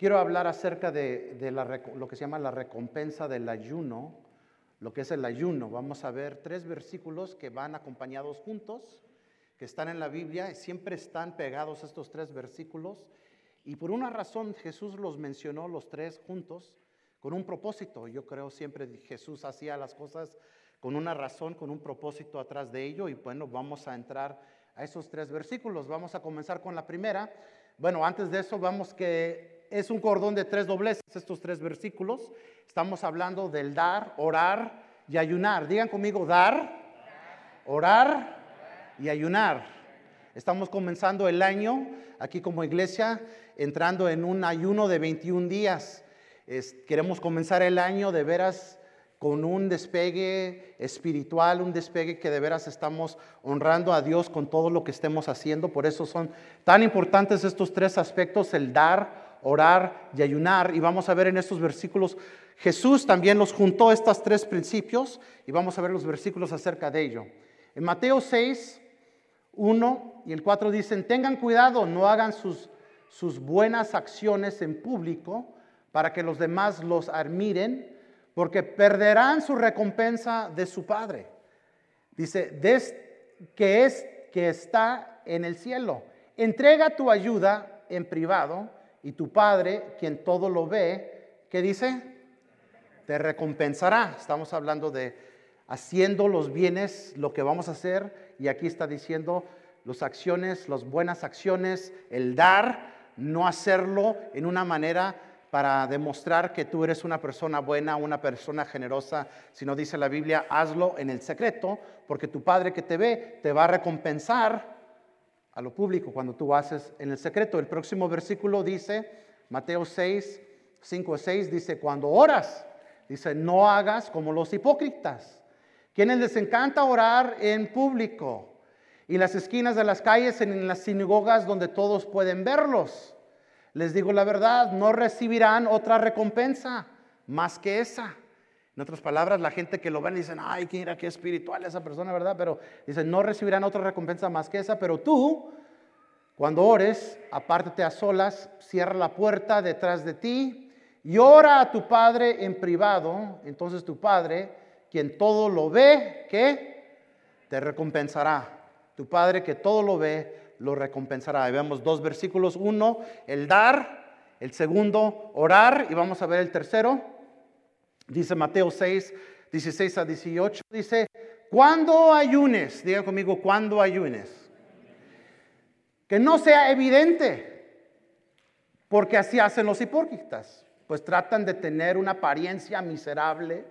quiero hablar acerca de, lo que se llama la recompensa del ayuno, lo que es el ayuno. Vamos a ver tres versículos que van acompañados juntos, que están en la Biblia, siempre están pegados estos tres versículos. Y por una razón Jesús los mencionó los tres juntos con un propósito. Yo creo siempre Jesús hacía las cosas con una razón, con un propósito atrás de ello. Y bueno, vamos a entrar a esos tres versículos. Vamos a comenzar con la primera. Bueno, antes de eso, vamos que es un cordón de tres dobleces, estos tres versículos. Estamos hablando del dar, orar y ayunar. Digan conmigo, dar, orar y ayunar. Estamos comenzando el año aquí como iglesia, entrando en un ayuno de 21 días. queremos comenzar el año de veras con un despegue espiritual, un despegue que de veras estamos honrando a Dios con todo lo que estemos haciendo. Por eso son tan importantes estos tres aspectos, el dar, orar y ayunar. Y vamos a ver en estos versículos, Jesús también los juntó estos tres principios y vamos a ver los versículos acerca de ello. En Mateo 6, 1 y el 4 dicen, tengan cuidado, no hagan sus, sus buenas acciones en público para que los demás los admiren porque perderán su recompensa de su Padre. Dice, que es que está en el cielo. Entrega tu ayuda en privado y tu Padre, quien todo lo ve, ¿qué dice? Te recompensará. Estamos hablando de haciendo los bienes, lo que vamos a hacer, y aquí está diciendo las acciones, las buenas acciones, el dar, no hacerlo en una manera para demostrar que tú eres una persona buena, una persona generosa, sino dice la Biblia, hazlo en el secreto, porque tu Padre que te ve te va a recompensar a lo público cuando tú haces en el secreto. El próximo versículo dice, Mateo 6, 5 6, dice, cuando oras, dice, no hagas como los hipócritas, quienes les encanta orar en público y las esquinas de las calles, en las sinagogas donde todos pueden verlos. Les digo la verdad, no recibirán otra recompensa más que esa. En otras palabras, la gente que lo ven dicen, ay, mira qué espiritual esa persona, ¿verdad? Pero dicen, no recibirán otra recompensa más que esa. Pero tú, cuando ores, apártate a solas, cierra la puerta detrás de ti y ora a tu Padre en privado. Entonces tu Padre, quien todo lo ve, ¿qué? Te recompensará. Tu Padre que todo lo ve, lo recompensará. Y vemos dos versículos. Uno, el dar. El segundo, orar. Y vamos a ver el tercero. Dice Mateo 6, 16 a 18. Dice, cuando ayunes, diga conmigo, cuando ayunes. Que no sea evidente. Porque así hacen los hipócritas. Pues tratan de tener una apariencia miserable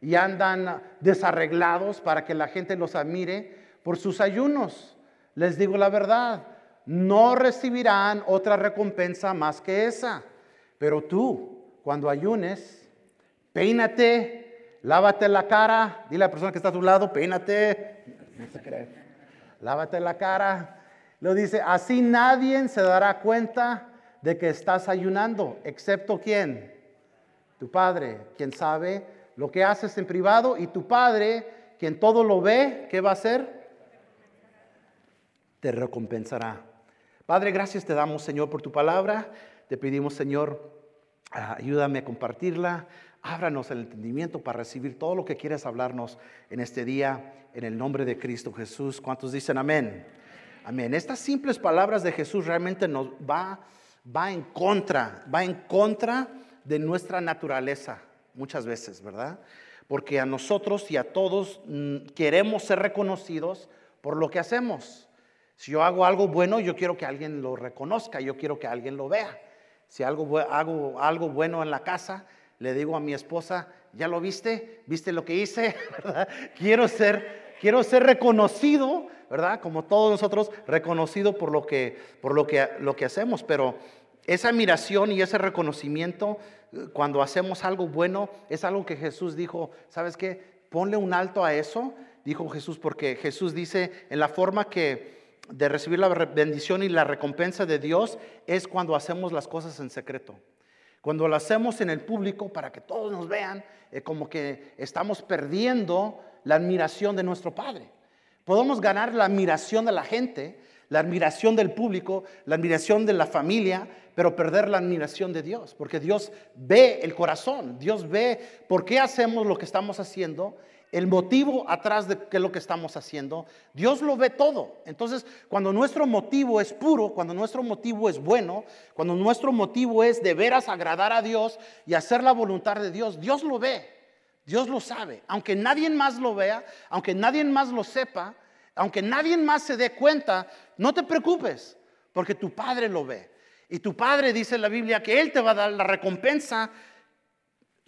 y andan desarreglados para que la gente los admire por sus ayunos. Les digo la verdad, no recibirán otra recompensa más que esa. Pero tú, cuando ayunes, peínate, lávate la cara, dile a la persona que está a tu lado, peínate, lávate la cara. Lo dice, así nadie se dará cuenta de que estás ayunando, excepto quién? Tu padre, quien sabe lo que haces en privado y tu padre, quien todo lo ve, ¿qué va a hacer? te recompensará. Padre, gracias te damos, Señor, por tu palabra. Te pedimos, Señor, ayúdame a compartirla. Ábranos el entendimiento para recibir todo lo que quieres hablarnos en este día, en el nombre de Cristo Jesús. ¿Cuántos dicen amén? Amén. Estas simples palabras de Jesús realmente nos va, va en contra, va en contra de nuestra naturaleza muchas veces, ¿verdad? Porque a nosotros y a todos mm, queremos ser reconocidos por lo que hacemos. Si yo hago algo bueno, yo quiero que alguien lo reconozca, yo quiero que alguien lo vea. Si algo, hago algo bueno en la casa, le digo a mi esposa, ¿ya lo viste? ¿Viste lo que hice? Quiero ser, quiero ser reconocido, ¿verdad? Como todos nosotros, reconocido por lo que, por lo que, lo que hacemos. Pero esa admiración y ese reconocimiento, cuando hacemos algo bueno, es algo que Jesús dijo, ¿sabes qué? Ponle un alto a eso, dijo Jesús, porque Jesús dice, en la forma que de recibir la bendición y la recompensa de Dios es cuando hacemos las cosas en secreto. Cuando lo hacemos en el público para que todos nos vean, eh, como que estamos perdiendo la admiración de nuestro Padre. Podemos ganar la admiración de la gente, la admiración del público, la admiración de la familia, pero perder la admiración de Dios, porque Dios ve el corazón, Dios ve por qué hacemos lo que estamos haciendo, el motivo atrás de qué es lo que estamos haciendo, Dios lo ve todo. Entonces, cuando nuestro motivo es puro, cuando nuestro motivo es bueno, cuando nuestro motivo es de veras agradar a Dios y hacer la voluntad de Dios, Dios lo ve, Dios lo sabe, aunque nadie más lo vea, aunque nadie más lo sepa, aunque nadie más se dé cuenta, no te preocupes, porque tu Padre lo ve. Y tu Padre dice en la Biblia que Él te va a dar la recompensa,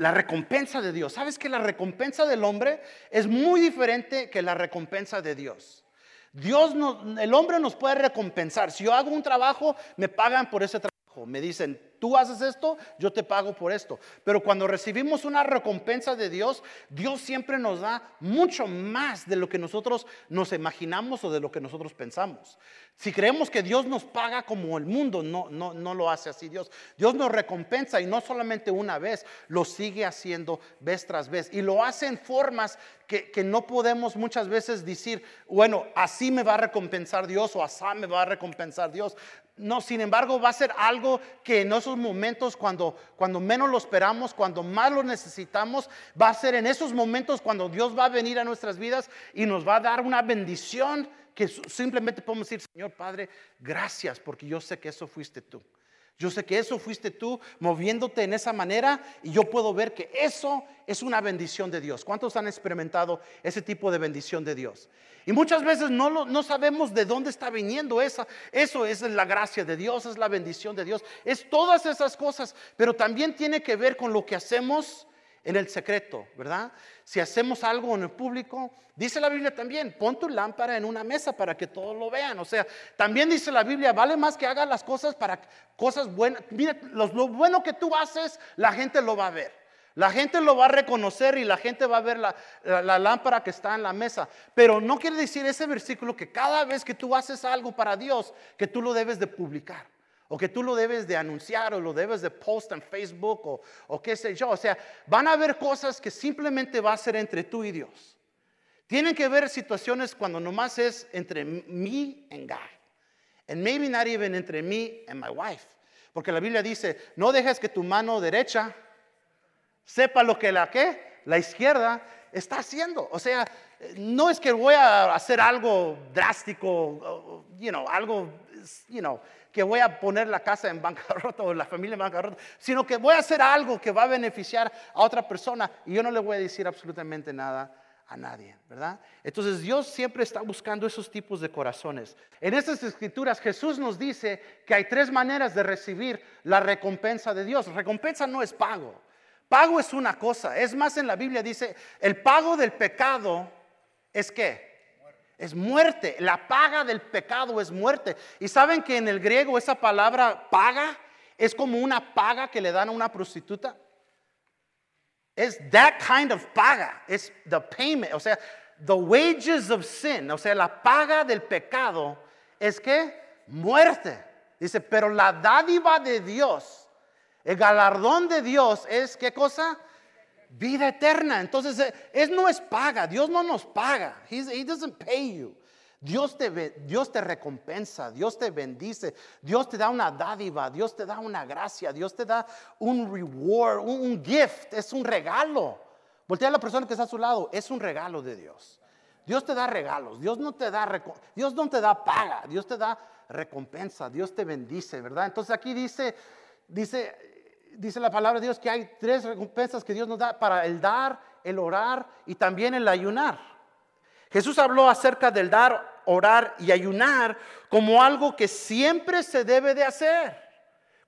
la recompensa de Dios. ¿Sabes que la recompensa del hombre es muy diferente que la recompensa de Dios? Dios el hombre nos puede recompensar. Si yo hago un trabajo, me pagan por ese trabajo. Me dicen, tú haces esto, yo te pago por esto. Pero cuando recibimos una recompensa de Dios, Dios siempre nos da mucho más de lo que nosotros nos imaginamos o de lo que nosotros pensamos. Si creemos que Dios nos paga como el mundo, no, no, no lo hace así Dios. Dios nos recompensa y no solamente una vez, lo sigue haciendo vez tras vez. Y lo hace en formas que, que, no podemos muchas veces decir, bueno, así me va a recompensar Dios o así me va a recompensar Dios. No, sin embargo, va a ser algo que en esos momentos cuando, cuando menos lo esperamos, cuando más lo necesitamos, va a ser en esos momentos cuando Dios va a venir a nuestras vidas y nos va a dar una bendición que simplemente podemos decir, Señor Padre, gracias porque yo sé que eso fuiste tú. Yo sé que eso fuiste tú moviéndote en esa manera y yo puedo ver que eso es una bendición de Dios. ¿Cuántos han experimentado ese tipo de bendición de Dios? Y muchas veces no, no sabemos de dónde está viniendo esa. Eso es la gracia de Dios, es la bendición de Dios, es todas esas cosas, pero también tiene que ver con lo que hacemos en el secreto, ¿verdad? Si hacemos algo en el público, dice la Biblia también, pon tu lámpara en una mesa para que todos lo vean. O sea, también dice la Biblia, vale más que hagas las cosas para cosas buenas. Mira, lo, bueno que tú haces, la gente lo va a ver. La gente lo va a reconocer y la gente va a ver la, la, lámpara que está en la mesa. Pero no quiere decir ese versículo que cada vez que tú haces algo para Dios, que tú lo debes de publicar o que tú lo debes de anunciar o lo debes de post en Facebook o, o qué sé yo. O sea, van a haber cosas que simplemente va a ser entre tú y Dios. Tienen que ver situaciones cuando nomás es entre mí y God. And maybe not even entre mí and my wife. Porque la Biblia dice, no dejes que tu mano derecha sepa lo que la que la izquierda está haciendo. O sea, no es que voy a hacer algo drástico, you know, algo, you know, que voy a poner la casa en bancarrota o la familia en bancarrota, sino que voy a hacer algo que va a beneficiar a otra persona y yo no le voy a decir absolutamente nada a nadie, ¿verdad? Entonces Dios siempre está buscando esos tipos de corazones. En estas escrituras Jesús nos dice que hay tres maneras de recibir la recompensa de Dios. Recompensa no es pago. Pago es una cosa. Es más, en la Biblia dice, el pago del pecado es qué? Es muerte. La paga del pecado es muerte. Y saben que en el griego esa palabra paga es como una paga que le dan a una prostituta. Es that kind of paga. Es the payment. O sea, the wages of sin. O sea, la paga del pecado es que muerte. Dice, pero la dádiva de Dios, el galardón de Dios es qué cosa? Vida eterna. Entonces, eh, es, no es paga, Dios no nos paga. he doesn't pay you. Dios te, Dios te recompensa, Dios te bendice, Dios te da una dádiva, Dios te da una gracia, Dios te da un reward, un, gift, es un regalo. Voltea a la persona que está a su lado, es un regalo de Dios. Dios te da regalos, Dios no te da, Dios no te da paga, Dios te da recompensa, Dios te bendice, ¿verdad? Entonces aquí dice, dice, dice la palabra de Dios que hay tres recompensas que Dios nos da para el dar, el orar y también el ayunar. Jesús habló acerca del dar, orar y ayunar como algo que siempre se debe de hacer.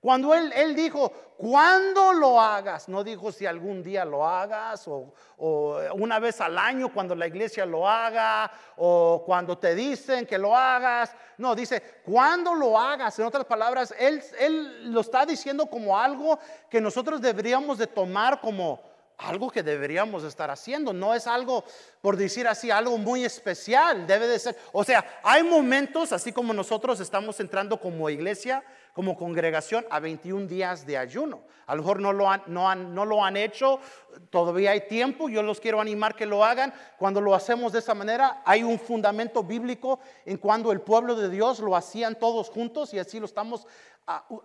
Cuando él, él dijo, cuando lo hagas, no dijo si algún día lo hagas o, o, una vez al año cuando la iglesia lo haga o cuando te dicen que lo hagas. No, dice, cuando lo hagas. En otras palabras, él, él lo está diciendo como algo que nosotros deberíamos de tomar como algo que deberíamos estar haciendo. No es algo, por decir así, algo muy especial. Debe de ser. O sea, hay momentos, así como nosotros estamos entrando como iglesia como congregación a 21 días de ayuno. A lo mejor no lo, han, no, han, no lo han hecho, todavía hay tiempo, yo los quiero animar que lo hagan. Cuando lo hacemos de esa manera, hay un fundamento bíblico en cuando el pueblo de Dios lo hacían todos juntos y así lo estamos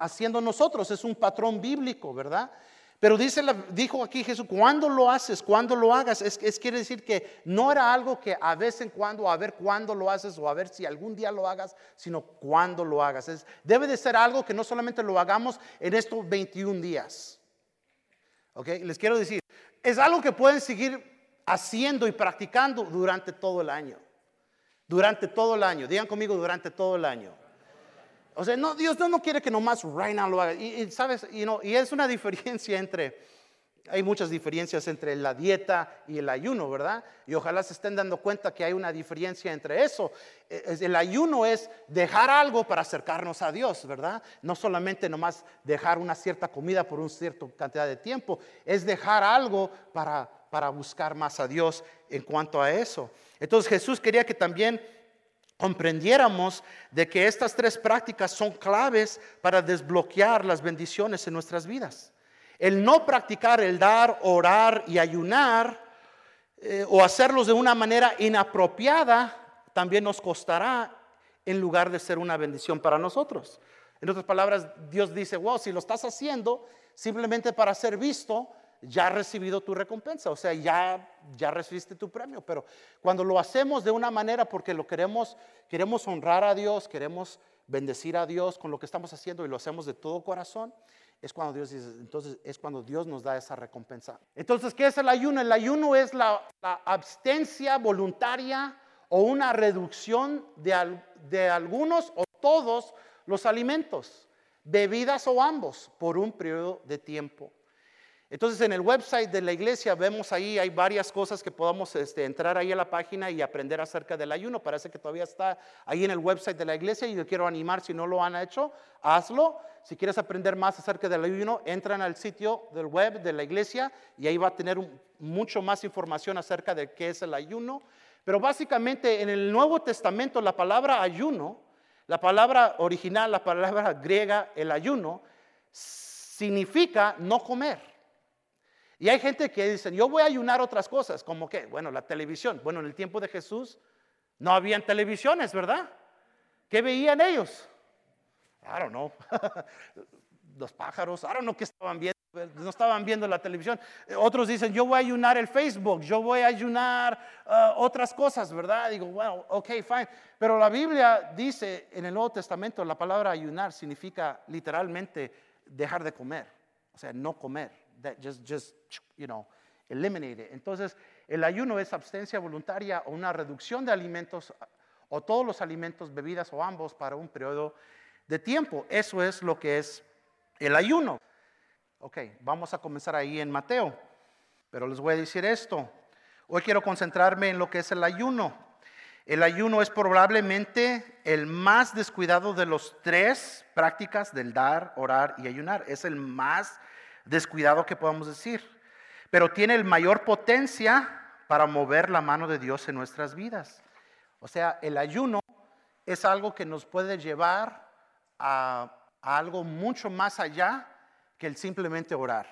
haciendo nosotros. Es un patrón bíblico, ¿verdad? Pero dice, dijo aquí Jesús, cuando lo haces, cuando lo hagas, es, quiere decir que no era algo que a vez en cuando, a ver cuándo lo haces o a ver si algún día lo hagas, sino cuándo lo hagas. Es, debe de ser algo que no solamente lo hagamos en estos 21 días. ¿Ok? Les quiero decir, es algo que pueden seguir haciendo y practicando durante todo el año. Durante todo el año. Digan conmigo, durante todo el año. O sea, no, Dios no, quiere que nomás now lo haga. Y, sabes, y, y es una diferencia entre, hay muchas diferencias entre la dieta y el ayuno, ¿verdad? Y ojalá se estén dando cuenta que hay una diferencia entre eso. E, el ayuno es dejar algo para acercarnos a Dios, ¿verdad? No solamente nomás dejar una cierta comida por una cierta cantidad de tiempo, es dejar algo para, para buscar más a Dios en cuanto a eso. Entonces Jesús quería que también comprendiéramos de que estas tres prácticas son claves para desbloquear las bendiciones en nuestras vidas. El no practicar el dar, orar y ayunar eh, o hacerlos de una manera inapropiada también nos costará en lugar de ser una bendición para nosotros. En otras palabras, Dios dice, wow, si lo estás haciendo simplemente para ser visto, ya has recibido tu recompensa, o sea, ya, ya recibiste tu premio. Pero cuando lo hacemos de una manera porque lo queremos, queremos honrar a Dios, queremos bendecir a Dios con lo que estamos haciendo y lo hacemos de todo corazón, es cuando Dios entonces es cuando Dios nos da esa recompensa. Entonces, ¿qué es el ayuno? El ayuno es la, abstencia voluntaria o una reducción de, de algunos o todos los alimentos, bebidas o ambos, por un periodo de tiempo. Entonces en el website de la iglesia vemos ahí, hay varias cosas que podamos este, entrar ahí a la página y aprender acerca del ayuno. Parece que todavía está ahí en el website de la iglesia y yo quiero animar, si no lo han hecho, hazlo. Si quieres aprender más acerca del ayuno, entran al sitio del web de la iglesia y ahí va a tener mucho más información acerca de qué es el ayuno. Pero básicamente en el Nuevo Testamento la palabra ayuno, la palabra original, la palabra griega, el ayuno, significa no comer. Y hay gente que dice, yo voy a ayunar otras cosas, como que, bueno, la televisión. Bueno, en el tiempo de Jesús no habían televisiones, ¿verdad? ¿Qué veían ellos? I don't know. Los pájaros, I don't know qué estaban viendo. No estaban viendo la televisión. Otros dicen, yo voy a ayunar el Facebook, yo voy a ayunar uh, otras cosas, ¿verdad? Digo, bueno, ok, fine. Pero la Biblia dice en el Nuevo Testamento, la palabra ayunar significa literalmente dejar de comer, o sea, no comer that just, just, you know, eliminate it. Entonces, el ayuno es abstencia voluntaria o una reducción de alimentos o todos los alimentos, bebidas o ambos para un periodo de tiempo. Eso es lo que es el ayuno. Ok, vamos a comenzar ahí en Mateo, pero les voy a decir esto. Hoy quiero concentrarme en lo que es el ayuno. El ayuno es probablemente el más descuidado de los tres prácticas del dar, orar y ayunar. Es el más descuidado que podamos decir, pero tiene el mayor potencia para mover la mano de Dios en nuestras vidas. O sea, el ayuno es algo que nos puede llevar a, algo mucho más allá que el simplemente orar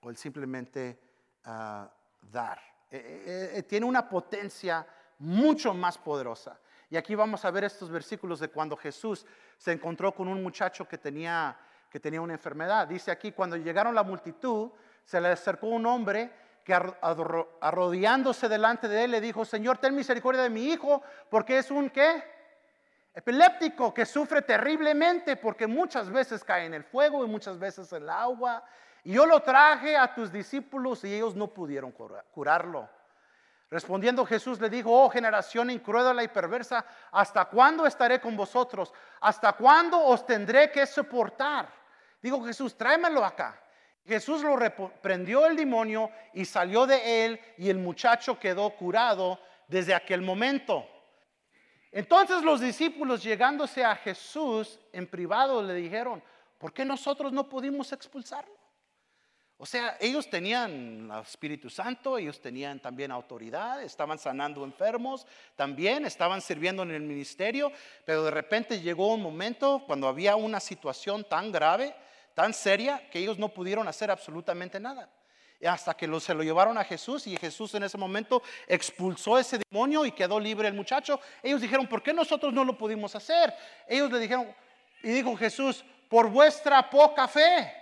o el simplemente ah, dar. Eh, eh, eh, tiene una potencia mucho más poderosa. Y aquí vamos a ver estos versículos de cuando Jesús se encontró con un muchacho que tenía que tenía una enfermedad. Dice aquí, cuando llegaron la multitud, se le acercó un hombre que arrodillándose delante de él le dijo, Señor, ten misericordia de mi hijo, porque es un qué? Epiléptico que sufre terriblemente porque muchas veces cae en el fuego y muchas veces en el agua. Y yo lo traje a tus discípulos y ellos no pudieron curarlo. Respondiendo Jesús le dijo, oh generación incrédula y perversa, ¿hasta cuándo estaré con vosotros? ¿Hasta cuándo os tendré que soportar? Digo Jesús, tráemelo acá. Jesús lo reprendió el demonio y salió de él y el muchacho quedó curado desde aquel momento. Entonces los discípulos llegándose a Jesús en privado le dijeron, ¿por qué nosotros no pudimos expulsarlo? O sea, ellos tenían el Espíritu Santo, ellos tenían también autoridad, estaban sanando enfermos, también estaban sirviendo en el ministerio, pero de repente llegó un momento cuando había una situación tan grave, tan seria, que ellos no pudieron hacer absolutamente nada. Hasta que se lo llevaron a Jesús y Jesús en ese momento expulsó ese demonio y quedó libre el muchacho. Ellos dijeron, ¿por qué nosotros no lo pudimos hacer? Ellos le dijeron, y dijo Jesús, por vuestra poca fe.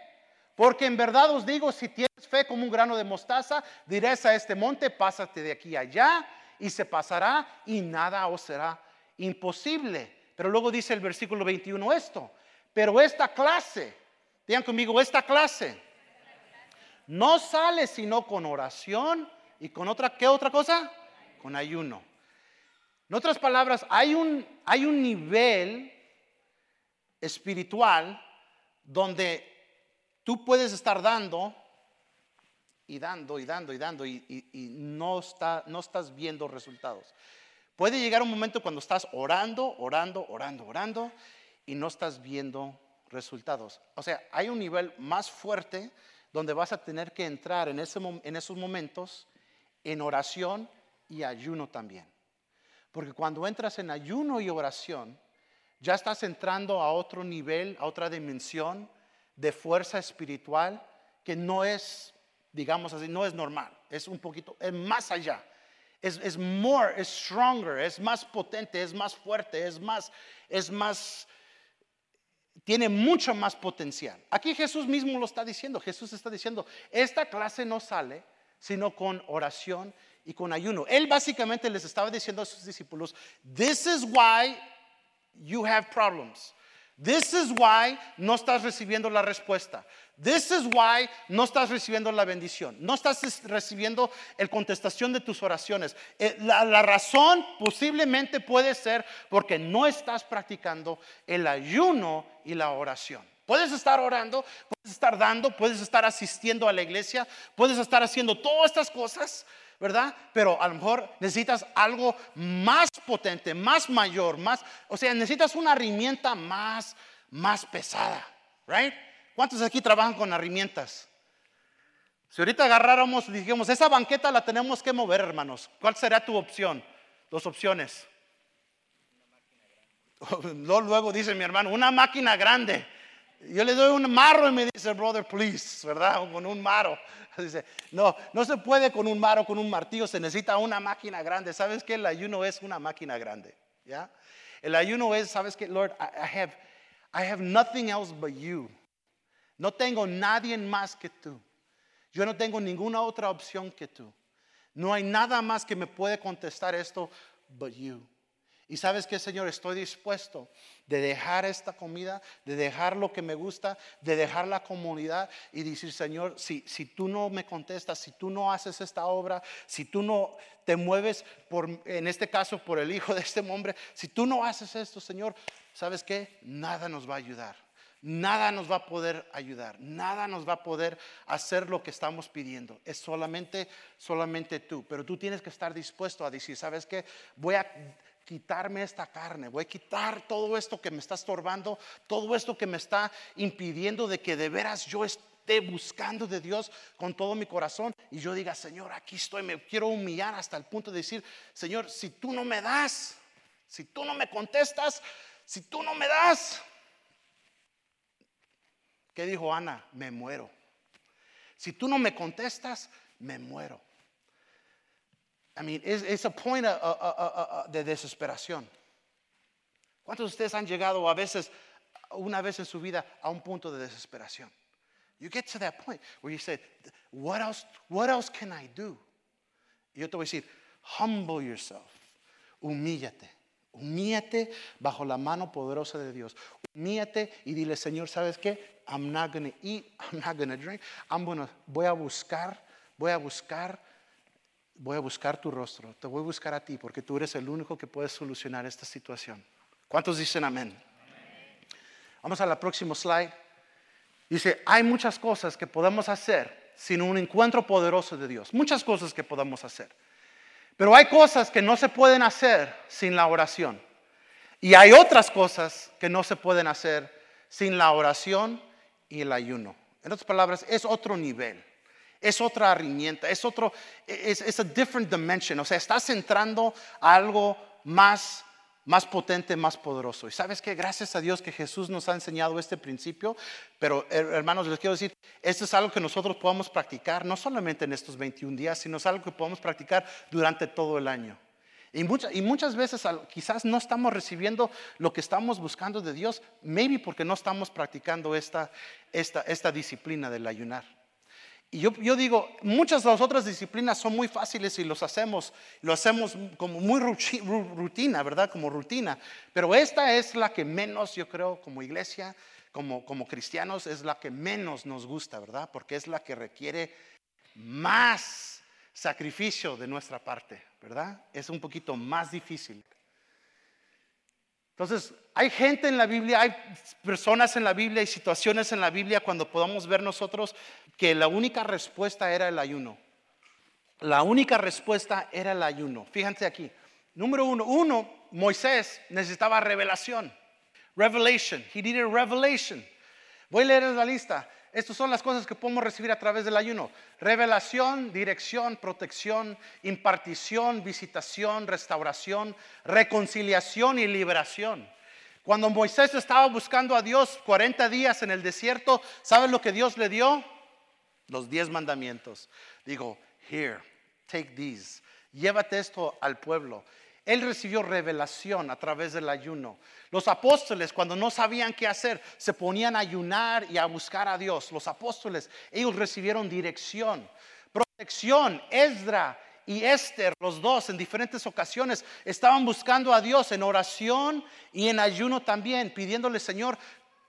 Porque en verdad os digo, si tienes fe como un grano de mostaza, dirás a este monte, pásate de aquí allá y se pasará y nada os será imposible. Pero luego dice el versículo 21 esto, pero esta clase, digan conmigo, esta clase no sale sino con oración y con otra, ¿qué otra cosa? Con ayuno. En otras palabras, hay un, hay un nivel espiritual donde Tú puedes estar dando y dando y dando y dando y, no, está, no estás viendo resultados. Puede llegar un momento cuando estás orando, orando, orando, orando y no estás viendo resultados. O sea, hay un nivel más fuerte donde vas a tener que entrar en, ese, en esos momentos en oración y ayuno también. Porque cuando entras en ayuno y oración, ya estás entrando a otro nivel, a otra dimensión, de fuerza espiritual que no es, digamos así, no es normal, es un poquito, es más allá. Es, es more, es stronger, es más potente, es más fuerte, es más, es más, tiene mucho más potencial. Aquí Jesús mismo lo está diciendo. Jesús está diciendo, esta clase no sale sino con oración y con ayuno. Él básicamente les estaba diciendo a sus discípulos, this is why you have problems. This is why no estás recibiendo la respuesta. This is why no estás recibiendo la bendición. No estás recibiendo el contestación de tus oraciones. Eh, la, la, razón posiblemente puede ser porque no estás practicando el ayuno y la oración. Puedes estar orando, puedes estar dando, puedes estar asistiendo a la iglesia, puedes estar haciendo todas estas cosas, ¿verdad? Pero a lo mejor necesitas algo más potente, más mayor, más, o sea, necesitas una herramienta más, más pesada, ¿right? ¿Cuántos aquí trabajan con herramientas? Si ahorita agarráramos y esa banqueta la tenemos que mover, hermanos, ¿cuál será tu opción? Dos opciones. Luego dice mi hermano, una máquina grande. Yo le doy un marro y me dice, brother, please, ¿verdad? con un marro. Dice, no, no se puede con un marro, con un martillo, se necesita una máquina grande. ¿Sabes qué? El ayuno es una máquina grande. ¿Ya? El ayuno es, ¿sabes qué? Lord, I, have, I have nothing else but you. No tengo nadie más que tú. Yo no tengo ninguna otra opción que tú. No hay nada más que me puede contestar esto but you. Y sabes que, Señor, estoy dispuesto de dejar esta comida, de dejar lo que me gusta, de dejar la comunidad y decir, Señor, si, si tú no me contestas, si tú no haces esta obra, si tú no te mueves, en este caso, por el hijo de este hombre, si tú no haces esto, Señor, ¿sabes qué? Nada nos va a ayudar. Nada nos va a poder ayudar, nada nos va a poder hacer lo que estamos pidiendo. Es solamente, solamente tú. Pero tú tienes que estar dispuesto a decir, ¿sabes qué? Voy a quitarme esta carne, voy a quitar todo esto que me está estorbando, todo esto que me está impidiendo de que de veras yo esté buscando de Dios con todo mi corazón y yo diga, Señor, aquí estoy, me quiero humillar hasta el punto de decir, Señor, si tú no me das, si tú no me contestas, si tú no me das, ¿qué dijo Ana? Me muero. Si tú no me contestas, me muero. I mean, es a point de desesperación. ¿Cuántos de ustedes han llegado a veces, una vez en su vida, a un punto de desesperación? You get to that point where you say, what else, what else can I do? Y yo te voy a decir, humble yourself, humíllate. Humíllate bajo la mano poderosa de Dios. Humíllate y dile, Señor, ¿sabes qué? I'm not going to eat, I'm not going to drink. I'm gonna, voy a buscar, voy a buscar voy a buscar tu rostro, te voy a buscar a ti porque tú eres el único que puede solucionar esta situación. ¿Cuántos dicen amén? Vamos a la próxima slide. Dice, hay muchas cosas que podemos hacer sin un encuentro poderoso de Dios. Muchas cosas que podemos hacer. Pero hay cosas que no se pueden hacer sin la oración. Y hay otras cosas que no se pueden hacer sin la oración y el ayuno. En otras palabras, es otro nivel. Es otra herramienta, es otro, es, es a different dimension. O sea, estás entrando a algo más más potente, más poderoso. Y sabes que gracias a Dios que Jesús nos ha enseñado este principio, pero hermanos, les quiero decir, esto es algo que nosotros podemos practicar, no solamente en estos 21 días, sino es algo que podemos practicar durante todo el año. Y, y muchas veces quizás no estamos recibiendo lo que estamos buscando de Dios, maybe porque no estamos practicando esta, esta, esta disciplina del ayunar. Y yo, yo, digo, muchas de las otras disciplinas son muy fáciles y los hacemos, lo hacemos como muy rutina, ¿verdad? Como rutina. Pero esta es la que menos, yo creo, como iglesia, como, como cristianos, es la que menos nos gusta, ¿verdad? Porque es la que requiere más sacrificio de nuestra parte, ¿verdad? Es un poquito más difícil. Entonces, hay gente en la Biblia, hay personas en la Biblia, hay situaciones en la Biblia cuando podamos ver nosotros que la única respuesta era el ayuno. La única respuesta era el ayuno. Fíjense aquí. Número uno, uno, Moisés necesitaba revelación. Revelation. He needed revelation. Voy a leer la lista. Estas son las cosas que podemos recibir a través del ayuno. Revelación, dirección, protección, impartición, visitación, restauración, reconciliación y liberación. Cuando Moisés estaba buscando a Dios 40 días en el desierto, ¿sabes lo que Dios le dio? Los 10 mandamientos. Digo, here, take these. Llévate esto al pueblo. Él recibió revelación a través del ayuno. Los apóstoles, cuando no sabían qué hacer, se ponían a ayunar y a buscar a Dios. Los apóstoles, ellos recibieron dirección, protección. Esdra y Esther, los dos, en diferentes ocasiones, estaban buscando a Dios en oración y en ayuno también, pidiéndole, Señor,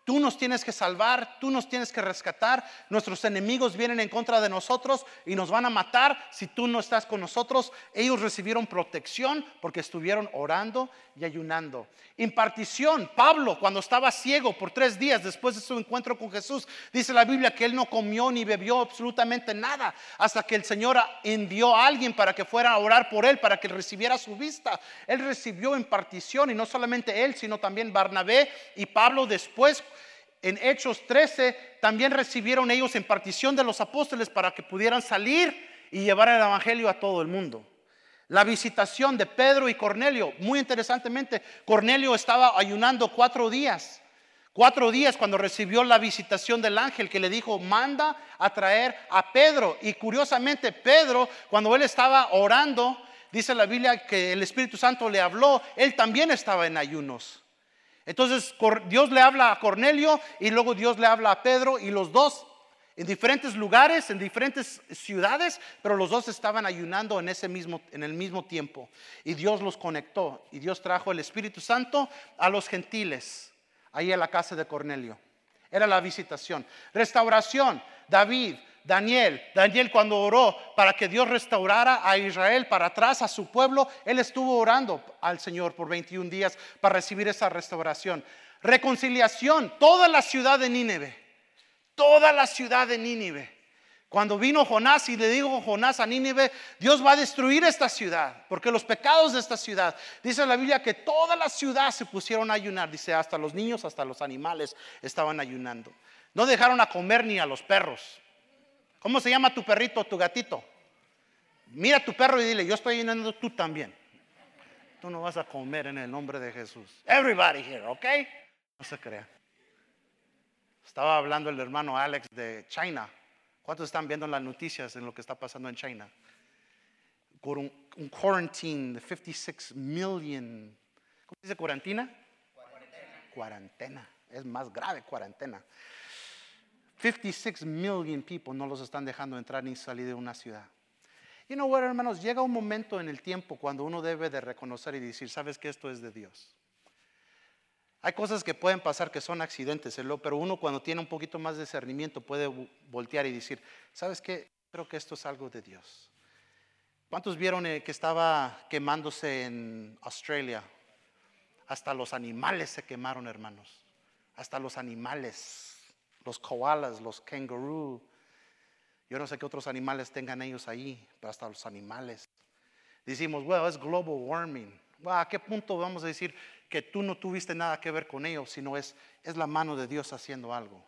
Tú nos tienes que salvar, tú nos tienes que rescatar. Nuestros enemigos vienen en contra de nosotros y nos van a matar si tú no estás con nosotros. Ellos recibieron protección porque estuvieron orando y ayunando. Impartición, Pablo cuando estaba ciego por tres días después de su encuentro con Jesús, dice la Biblia que él no comió ni bebió absolutamente nada hasta que el Señor envió a alguien para que fuera a orar por él, para que recibiera su vista. Él recibió impartición y no solamente él, sino también Barnabé y Pablo después en Hechos 13 también recibieron ellos en partición de los apóstoles para que pudieran salir y llevar el Evangelio a todo el mundo. La visitación de Pedro y Cornelio, muy interesantemente, Cornelio estaba ayunando cuatro días. Cuatro días cuando recibió la visitación del ángel que le dijo, manda a traer a Pedro. Y curiosamente, Pedro, cuando él estaba orando, dice la Biblia que el Espíritu Santo le habló, él también estaba en ayunos. Entonces Dios le habla a Cornelio y luego Dios le habla a Pedro y los dos en diferentes lugares, en diferentes ciudades, pero los dos estaban ayunando en ese mismo en el mismo tiempo y Dios los conectó y Dios trajo el Espíritu Santo a los gentiles ahí en la casa de Cornelio. Era la visitación. Restauración, David Daniel, Daniel cuando oró para que Dios restaurara a Israel para atrás, a su pueblo, él estuvo orando al Señor por 21 días para recibir esa restauración. Reconciliación, toda la ciudad de Nínive, toda la ciudad de Nínive. Cuando vino Jonás y le dijo Jonás a Nínive, Dios va a destruir esta ciudad, porque los pecados de esta ciudad, dice la Biblia que toda la ciudad se pusieron a ayunar, dice hasta los niños, hasta los animales estaban ayunando. No dejaron a comer ni a los perros, ¿Cómo se llama tu perrito tu gatito? Mira a tu perro y dile, yo estoy llenando tú también. Tú no vas a comer en el nombre de Jesús. Everybody here, ¿ok? No se crea. Estaba hablando el hermano Alex de China. ¿Cuántos están viendo las noticias en lo que está pasando en China? Por un, un quarantine de 56 million. ¿Cómo se dice cuarentena? Cuarentena. Cuarentena. Es más grave cuarentena. 56 million people no los están dejando entrar ni salir de una ciudad. Y no, bueno, hermanos, llega un momento en el tiempo cuando uno debe de reconocer y decir, sabes que esto es de Dios. Hay cosas que pueden pasar que son accidentes, pero uno cuando tiene un poquito más de discernimiento puede voltear y decir, ¿sabes qué? Creo que esto es algo de Dios. ¿Cuántos vieron eh, que estaba quemándose en Australia? Hasta los animales se quemaron, hermanos. Hasta los animales los koalas, los kangaroo. Yo no sé qué otros animales tengan ellos ahí, pero hasta los animales. Decimos, bueno, es global warming. ¿A qué punto vamos a decir que tú no tuviste nada que ver con ellos, sino es, es la mano de Dios haciendo algo?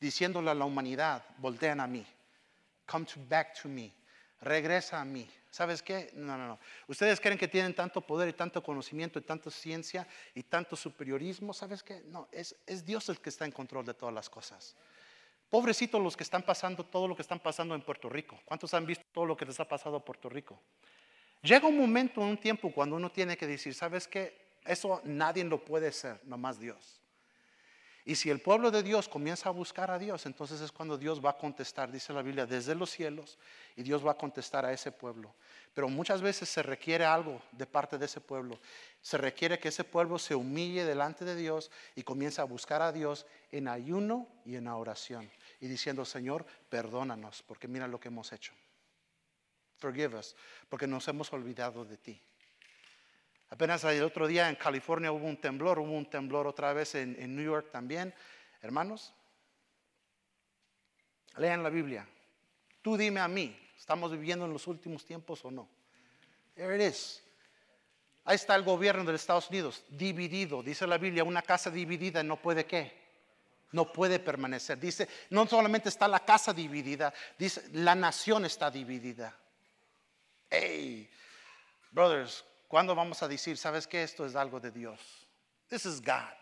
diciéndole a la humanidad, voltean a mí, come back to me, regresa a mí. ¿Sabes qué? No, no, no. Ustedes creen que tienen tanto poder y tanto conocimiento y tanta ciencia y tanto superiorismo. ¿Sabes qué? No, es, es Dios el que está en control de todas las cosas. Pobrecitos los que están pasando todo lo que están pasando en Puerto Rico. ¿Cuántos han visto todo lo que les ha pasado a Puerto Rico? Llega un momento, un tiempo cuando uno tiene que decir, ¿sabes qué? Eso nadie lo puede hacer, nomás Dios. Y si el pueblo de Dios comienza a buscar a Dios, entonces es cuando Dios va a contestar, dice la Biblia, desde los cielos, y Dios va a contestar a ese pueblo. Pero muchas veces se requiere algo de parte de ese pueblo. Se requiere que ese pueblo se humille delante de Dios y comience a buscar a Dios en ayuno y en oración. Y diciendo, Señor, perdónanos, porque mira lo que hemos hecho. Forgive us, porque nos hemos olvidado de ti. Apenas el otro día en California hubo un temblor, hubo un temblor otra vez en, New York también. Hermanos, lean la Biblia. Tú dime a mí, ¿estamos viviendo en los últimos tiempos o no? There it is. Ahí está el gobierno de los Estados Unidos, dividido. Dice la Biblia, una casa dividida no puede qué? No puede permanecer. Dice, no solamente está la casa dividida, dice, la nación está dividida. Hey, brothers, ¿Cuándo vamos a decir, sabes que esto es algo de Dios? This is God.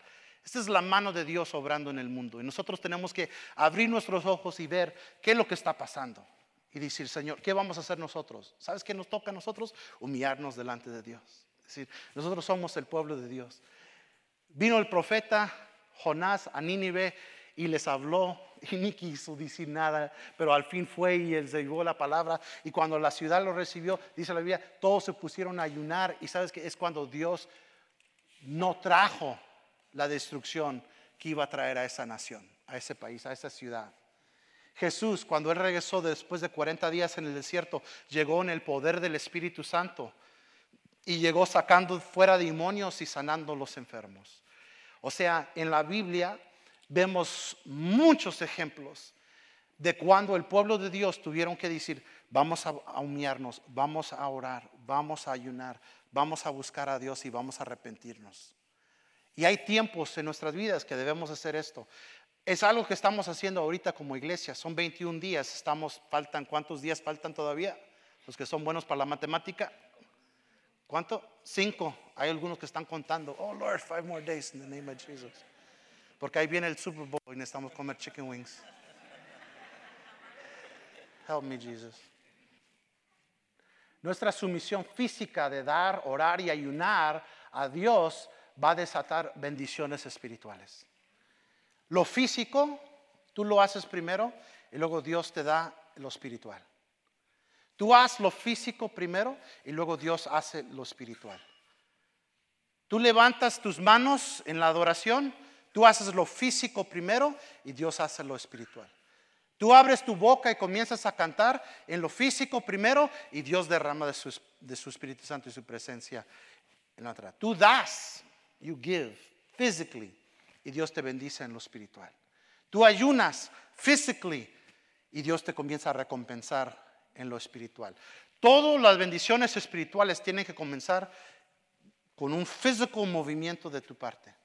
Esta es la mano de Dios obrando en el mundo. Y nosotros tenemos que abrir nuestros ojos y ver qué es lo que está pasando. Y decir, Señor, ¿qué vamos a hacer nosotros? ¿Sabes qué nos toca a nosotros? Humillarnos delante de Dios. Es decir, nosotros somos el pueblo de Dios. Vino el profeta Jonás a Nínive y les habló y ni quiso decir nada, pero al fin fue y él llevó la palabra. Y cuando la ciudad lo recibió, dice la Biblia, todos se pusieron a ayunar. Y sabes que es cuando Dios no trajo la destrucción que iba a traer a esa nación, a ese país, a esa ciudad. Jesús, cuando él regresó después de 40 días en el desierto, llegó en el poder del Espíritu Santo y llegó sacando fuera demonios y sanando los enfermos. O sea, en la Biblia vemos muchos ejemplos de cuando el pueblo de Dios tuvieron que decir, vamos a, humillarnos, vamos a orar, vamos a ayunar, vamos a buscar a Dios y vamos a arrepentirnos. Y hay tiempos en nuestras vidas que debemos hacer esto. Es algo que estamos haciendo ahorita como iglesia. Son 21 días. Estamos, faltan, ¿cuántos días faltan todavía? Los que son buenos para la matemática. ¿Cuánto? Cinco. Hay algunos que están contando. Oh Lord, five more days in the name of Jesus. Porque ahí viene el Super Bowl y necesitamos comer chicken wings. Help me, Jesus. Nuestra sumisión física de dar, orar y ayunar a Dios va a desatar bendiciones espirituales. Lo físico, tú lo haces primero y luego Dios te da lo espiritual. Tú haz lo físico primero y luego Dios hace lo espiritual. Tú levantas tus manos en la adoración Tú haces lo físico primero y Dios hace lo espiritual. Tú abres tu boca y comienzas a cantar en lo físico primero y Dios derrama de su, de su Espíritu Santo y su presencia en la otra. Tú das, you give physically y Dios te bendice en lo espiritual. Tú ayunas physically y Dios te comienza a recompensar en lo espiritual. Todas las bendiciones espirituales tienen que comenzar con un físico movimiento de tu parte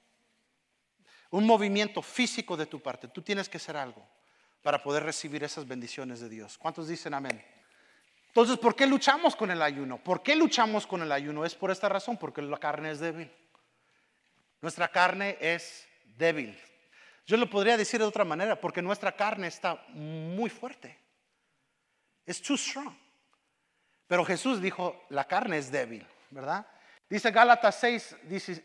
un movimiento físico de tu parte. Tú tienes que hacer algo para poder recibir esas bendiciones de Dios. ¿Cuántos dicen amén? Entonces, ¿por qué luchamos con el ayuno? ¿Por qué luchamos con el ayuno? Es por esta razón, porque la carne es débil. Nuestra carne es débil. Yo lo podría decir de otra manera, porque nuestra carne está muy fuerte. Es too strong. Pero Jesús dijo, la carne es débil, ¿verdad? Dice Gálatas 6,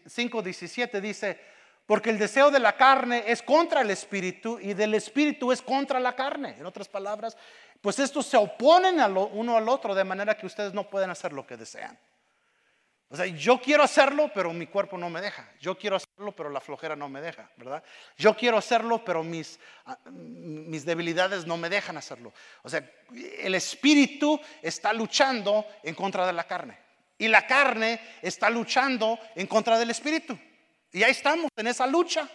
5, 17, dice, porque el deseo de la carne es contra el espíritu y del espíritu es contra la carne. En otras palabras, pues estos se oponen uno al otro de manera que ustedes no pueden hacer lo que desean. O sea, yo quiero hacerlo, pero mi cuerpo no me deja. Yo quiero hacerlo, pero la flojera no me deja, ¿verdad? Yo quiero hacerlo, pero mis, ah, mis debilidades no me dejan hacerlo. O sea, el espíritu está luchando en contra de la carne. Y la carne está luchando en contra del espíritu. Y ahí estamos en esa lucha.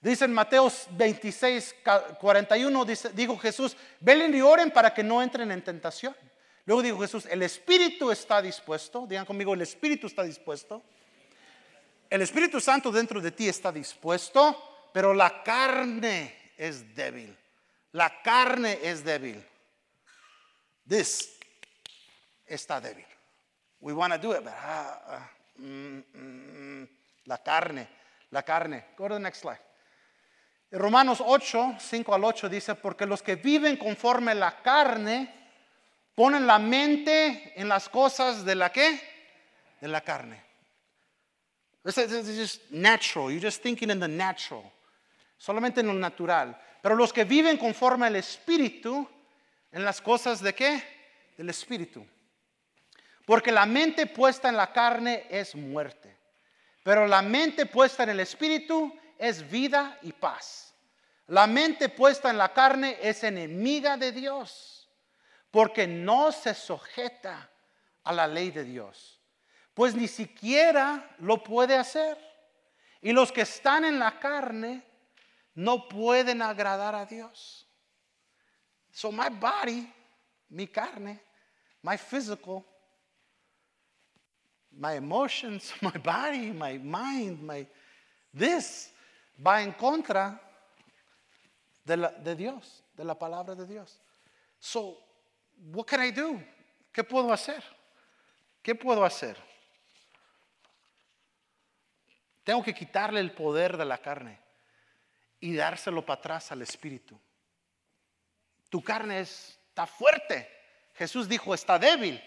Dice en Mateo 26, 41, dice, dijo Jesús, velen y oren para que no entren en tentación. Luego dijo Jesús, el Espíritu está dispuesto, digan conmigo, el Espíritu está dispuesto. El Espíritu Santo dentro de ti está dispuesto, pero la carne es débil. La carne es débil. This está débil. We want to do it, but ah, ah, mm, mm, mm. La carne, la carne. Go to the next slide. Romanos 8, 5 al 8 dice, porque los que viven conforme la carne ponen la mente en las cosas de la qué? De la carne. This is just natural. You're just thinking in the natural. Solamente en lo natural. Pero los que viven conforme al Espíritu, en las cosas de qué? Del Espíritu. Porque la mente puesta en la carne es muerte. Pero la mente puesta en el Espíritu es vida y paz. La mente puesta en la carne es enemiga de Dios, porque no se sujeta a la ley de Dios, pues ni siquiera lo puede hacer. Y los que están en la carne no pueden agradar a Dios. So my body, mi carne, my physical, my emotions, my body, my mind, my this va en contra de, de Dios, de la palabra de Dios. So, what can I do? ¿Qué puedo hacer? ¿Qué puedo hacer? Tengo que quitarle el poder de la carne y dárselo para atrás al espíritu. Tu carne está fuerte. Jesús dijo, está débil,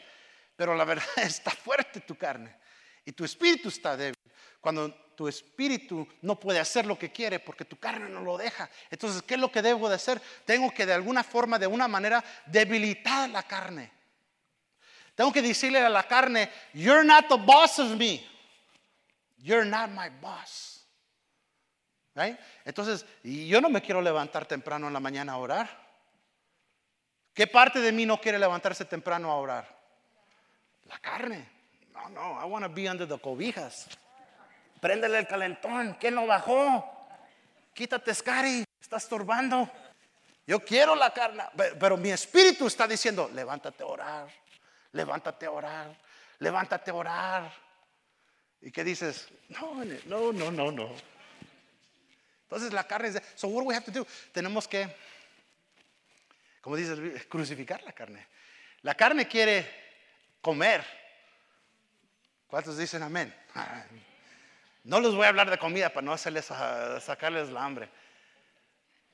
pero la verdad está fuerte tu carne. Y tu espíritu está débil. Cuando tu espíritu no puede hacer lo que quiere porque tu carne no lo deja. Entonces, ¿qué es lo que debo de hacer? Tengo que de alguna forma, de una manera, debilitar la carne. Tengo que decirle a la carne, you're not the boss of me. You're not my boss. Right? Entonces, yo no me quiero levantar temprano en la mañana a orar. ¿Qué parte de mí no quiere levantarse temprano a orar? La carne. No, no, I want to be under the cobijas. Préndele el calentón. ¿Quién no bajó? Quítate, Scary. Está estorbando. Yo quiero la carne. Pero mi espíritu está diciendo: levántate a orar. Levántate a orar. Levántate a orar. ¿Y qué dices? No, no, no, no, no. Entonces la carne es. So what do we have to do? Tenemos que, como dices, crucificar la carne. La carne quiere comer. ¿Cuántos dicen amén? No les voy a hablar de comida para no hacerles sacarles la hambre.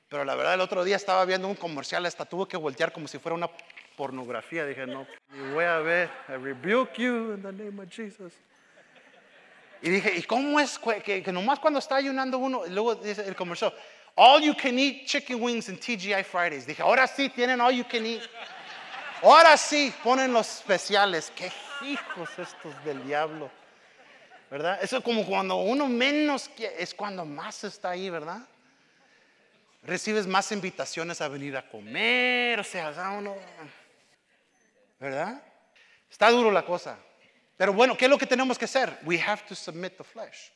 Pero la verdad, el otro día estaba viendo un comercial, hasta tuvo que voltear como si fuera una pornografía. Dije, no, voy a ver. I rebuke you in the name of Jesus. Y dije, ¿y cómo es que, que nomás cuando está ayunando uno, luego dice el comercial, all you can eat chicken wings and TGI Fridays? Dije, ahora sí tienen all you can eat. Ahora sí ponen los especiales. Qué hijos estos del diablo. ¿verdad? Eso es como cuando uno menos es cuando más está ahí, ¿verdad? Recibes más invitaciones a venir a comer, o sea, uno, ¿verdad? Está duro la cosa. Pero bueno, ¿qué es lo que tenemos que hacer? We have to submit the flesh.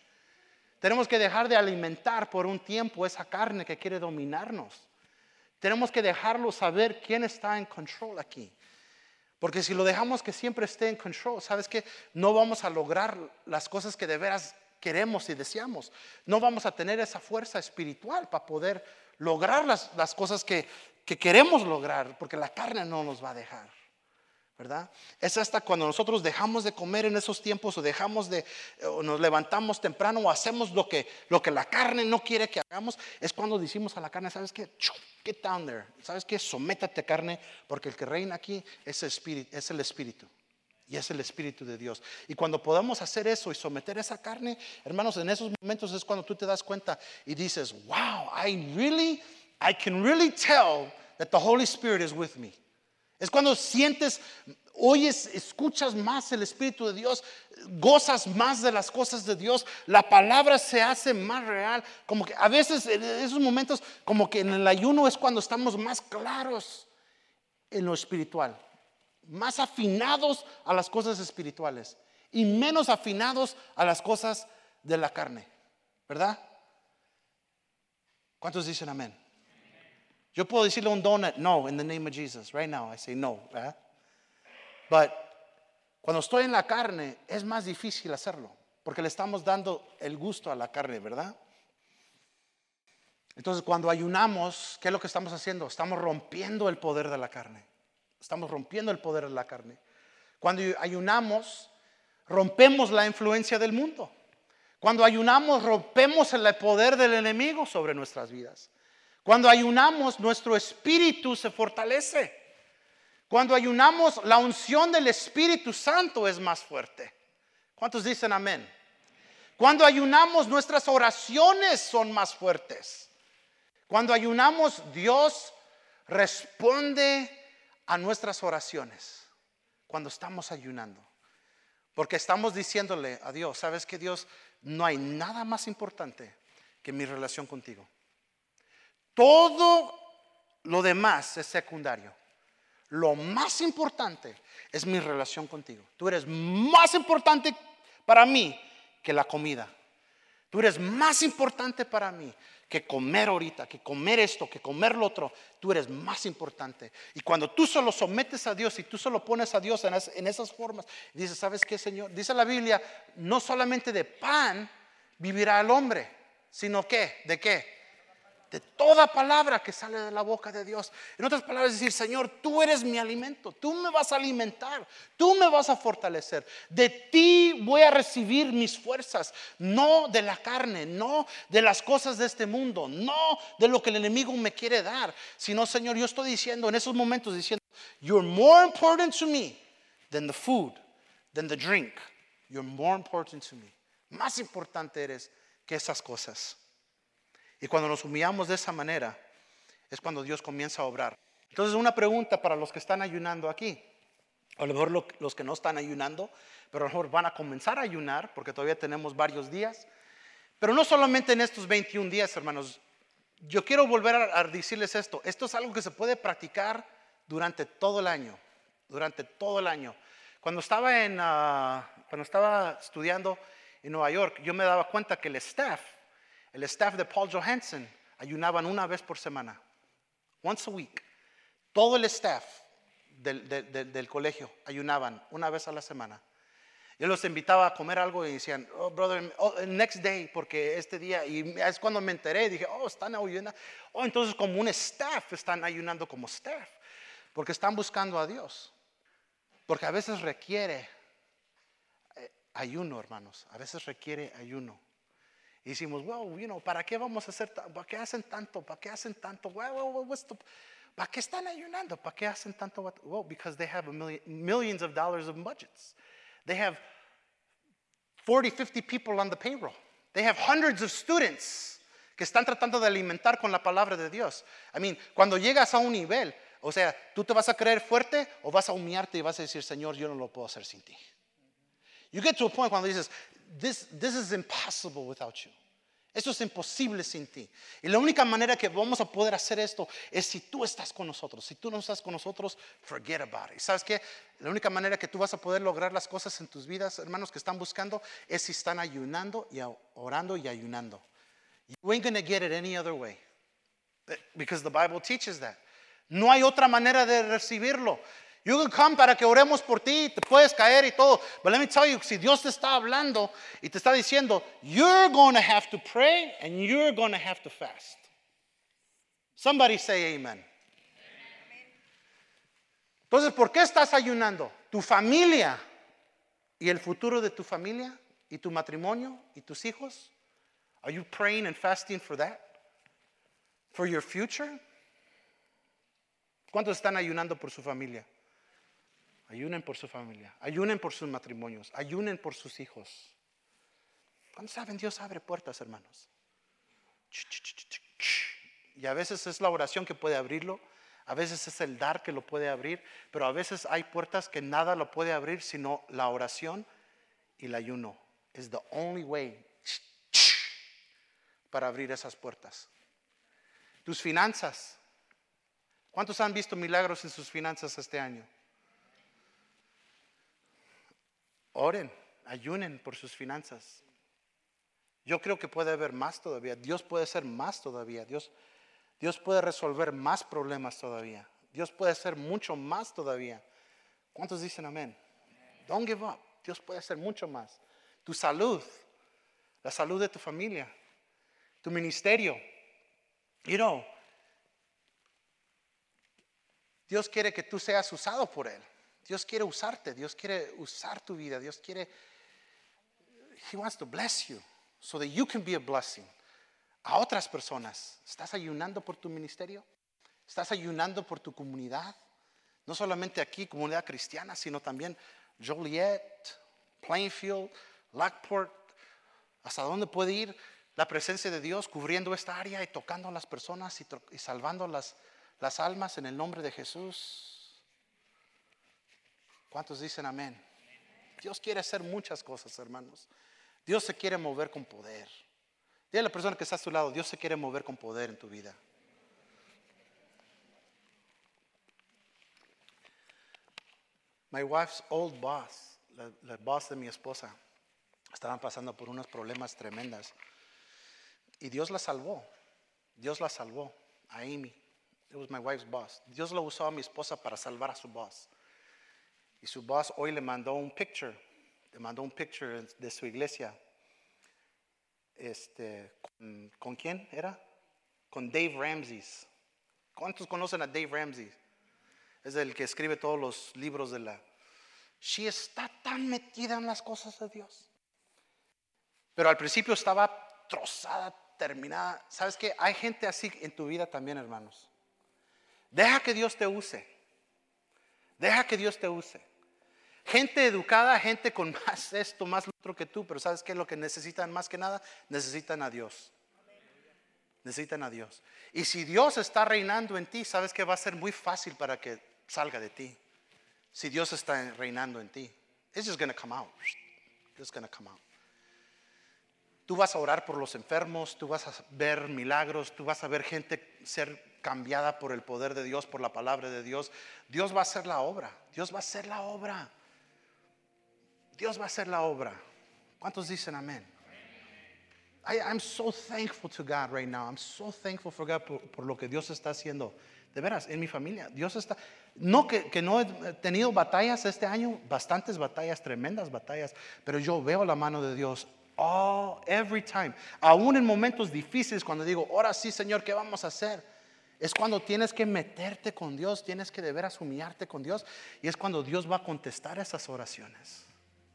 Tenemos que dejar de alimentar por un tiempo esa carne que quiere dominarnos. Tenemos que dejarlo saber quién está en control aquí. Porque si lo dejamos que siempre esté en control, ¿sabes qué? No vamos a lograr las cosas que de veras queremos y deseamos. No vamos a tener esa fuerza espiritual para poder lograr las, las cosas que, que queremos lograr, porque la carne no nos va a dejar. ¿Verdad? Es hasta cuando nosotros dejamos de comer en esos tiempos o dejamos de, o nos levantamos temprano o hacemos lo que, lo que la carne no quiere que hagamos, es cuando decimos a la carne, ¿sabes qué? Get down there. ¿Sabes qué? Sométate carne, porque el que reina aquí es el espíritu. Es el espíritu. Y es el Espíritu de Dios. Y cuando podamos hacer eso y someter esa carne, hermanos, en esos momentos es cuando tú te das cuenta y dices, wow, I really, I can really tell that the Holy Spirit is with me. Es cuando sientes, oyes, escuchas más el Espíritu de Dios, gozas más de las cosas de Dios, la palabra se hace más real. Como que a veces en esos momentos, como que en el ayuno es cuando estamos más claros en lo espiritual, más afinados a las cosas espirituales y menos afinados a las cosas de la carne, ¿verdad? ¿Cuántos dicen amén? Yo puedo decirle un donut, no, in the name of Jesus. Right now, I say no. ¿verdad? But cuando estoy en la carne, es más difícil hacerlo, porque le estamos dando el gusto a la carne, ¿verdad? Entonces, cuando ayunamos, ¿qué es lo que estamos haciendo? Estamos rompiendo el poder de la carne. Estamos rompiendo el poder de la carne. Cuando ayunamos, rompemos la influencia del mundo. Cuando ayunamos, rompemos el poder del enemigo sobre nuestras vidas. Cuando ayunamos, nuestro espíritu se fortalece. Cuando ayunamos, la unción del Espíritu Santo es más fuerte. ¿Cuántos dicen amén? Cuando ayunamos, nuestras oraciones son más fuertes. Cuando ayunamos, Dios responde a nuestras oraciones. Cuando estamos ayunando. Porque estamos diciéndole a Dios, ¿sabes que Dios? No hay nada más importante que mi relación contigo. Todo lo demás es secundario. Lo más importante es mi relación contigo. Tú eres más importante para mí que la comida. Tú eres más importante para mí que comer ahorita, que comer esto, que comer lo otro. Tú eres más importante. Y cuando tú solo sometes a Dios y tú solo pones a Dios en, esas formas, dices, ¿sabes qué, Señor? Dice la Biblia, no solamente de pan vivirá el hombre, sino que, ¿de qué? De toda palabra que sale de la boca de Dios. En otras palabras, decir, Señor, tú eres mi alimento, tú me vas a alimentar, tú me vas a fortalecer. De ti voy a recibir mis fuerzas, no de la carne, no de las cosas de este mundo, no de lo que el enemigo me quiere dar, sino, Señor, yo estoy diciendo en esos momentos, diciendo, you're more important to me than the food, than the drink. You're more important to me. Más importante eres que esas cosas. Y cuando nos humillamos de esa manera, es cuando Dios comienza a obrar. Entonces, una pregunta para los que están ayunando aquí. A lo mejor los que no están ayunando, pero a lo mejor van a comenzar a ayunar porque todavía tenemos varios días. Pero no solamente en estos 21 días, hermanos. Yo quiero volver a, decirles esto. Esto es algo que se puede practicar durante todo el año. Durante todo el año. Cuando estaba, en, ah, cuando estaba estudiando en Nueva York, yo me daba cuenta que el staff el staff de Paul Johansson ayunaban una vez por semana, once a week. Todo el staff del, colegio ayunaban una vez a la semana. Yo los invitaba a comer algo y decían, oh, brother, oh, next day, porque este día, y es cuando me enteré, dije, oh, están ayunando. Oh, entonces como un staff están ayunando como staff, porque están buscando a Dios. Porque a veces requiere eh, ayuno, hermanos, a veces requiere ayuno. Y decimos, wow, you know, ¿para qué vamos a hacer, para qué hacen tanto, para qué hacen tanto, ¿para qué están ayunando? ¿Para qué hacen tanto? Well, because they have a million, millions of dollars of budgets. They have 40, 50 people on the payroll. They have hundreds of students que están tratando de alimentar con la palabra de Dios. I mean, cuando llegas a un nivel, o sea, tú te vas a creer fuerte o vas a humillarte y vas a decir, Señor, yo no lo puedo hacer sin ti. You get to a point cuando dices, this, this is impossible without you. Esto es imposible sin ti. Y la única manera que vamos a poder hacer esto es si tú estás con nosotros. Si tú no estás con nosotros, forget about it. ¿Sabes qué? La única manera que tú vas a poder lograr las cosas en tus vidas, hermanos, que están buscando, es si están ayunando y orando y ayunando. You ain't gonna get it any other way. Because the Bible teaches that. No hay otra manera de recibirlo. You can come para que oremos por ti, te puedes caer y todo. But let me tell you, si Dios te está hablando y te está diciendo, you're going to have to pray and you're going to have to fast. Somebody say amen. Entonces, ¿por qué estás ayunando? Tu familia y el futuro de tu familia y tu matrimonio y tus hijos. Are you praying and fasting for that? For your future? ¿Cuántos están ayunando por su familia? Ayunen por su familia, ayunen por sus matrimonios, ayunen por sus hijos. ¿Cuándo saben? Dios abre puertas, hermanos. Y a veces es la oración que puede abrirlo, a veces es el dar que lo puede abrir, pero a veces hay puertas que nada lo puede abrir sino la oración y el ayuno. Es the only way para abrir esas puertas. Tus finanzas. ¿Cuántos han visto milagros en sus finanzas este año? Oren, ayunen por sus finanzas. Yo creo que puede haber más todavía. Dios puede ser más todavía. Dios, Dios puede resolver más problemas todavía. Dios puede hacer mucho más todavía. ¿Cuántos dicen amén? Don't give up. Dios puede hacer mucho más. Tu salud, la salud de tu familia, tu ministerio, you know, Dios quiere que tú seas usado por Él. Dios quiere usarte, Dios quiere usar tu vida, Dios quiere, He wants to bless you so that you can be a blessing a otras personas. ¿Estás ayunando por tu ministerio? ¿Estás ayunando por tu comunidad? No solamente aquí, comunidad cristiana, sino también Joliet, Plainfield, Lockport. ¿Hasta dónde puede ir la presencia de Dios cubriendo esta área y tocando a las personas y, salvando las, las almas en el nombre de Jesús? ¿Cuántos dicen amén? Dios quiere hacer muchas cosas, hermanos. Dios se quiere mover con poder. Dile a la persona que está a tu lado, Dios se quiere mover con poder en tu vida. My wife's old boss, la, boss de mi esposa, estaban pasando por unos problemas tremendas. Y Dios la salvó. Dios la salvó a Amy. It was my wife's boss. Dios lo usó a mi esposa para salvar a su boss. Y su boss hoy le mandó un picture, le mandó un picture de su iglesia. Este, ¿con, quién era? Con Dave Ramsey. ¿Cuántos conocen a Dave Ramsey? Es el que escribe todos los libros de la... She está tan metida en las cosas de Dios. Pero al principio estaba trozada, terminada. ¿Sabes qué? Hay gente así en tu vida también, hermanos. Deja que Dios te use. Deja que Dios te use. Gente educada, gente con más esto, más lo otro que tú, pero ¿sabes qué lo que necesitan más que nada? Necesitan a Dios. Necesitan a Dios. Y si Dios está reinando en ti, ¿sabes que va a ser muy fácil para que salga de ti? Si Dios está reinando en ti. It's just going to come out. It's going to come out. Tú vas a orar por los enfermos, tú vas a ver milagros, tú vas a ver gente ser cambiada por el poder de Dios, por la palabra de Dios, Dios va a hacer la obra. Dios va a hacer la obra. Dios va a hacer la obra. ¿Cuántos dicen amén? I'm so thankful to God right now. I'm so thankful for God por, lo que Dios está haciendo. De veras, en mi familia, Dios está. No que, que, no he tenido batallas este año, bastantes batallas, tremendas batallas, pero yo veo la mano de Dios all, every time. Aún en momentos difíciles, cuando digo, ahora sí, Señor, ¿qué vamos a hacer? Es cuando tienes que meterte con Dios, tienes que deber humillarte con Dios. Y es cuando Dios va a contestar esas oraciones.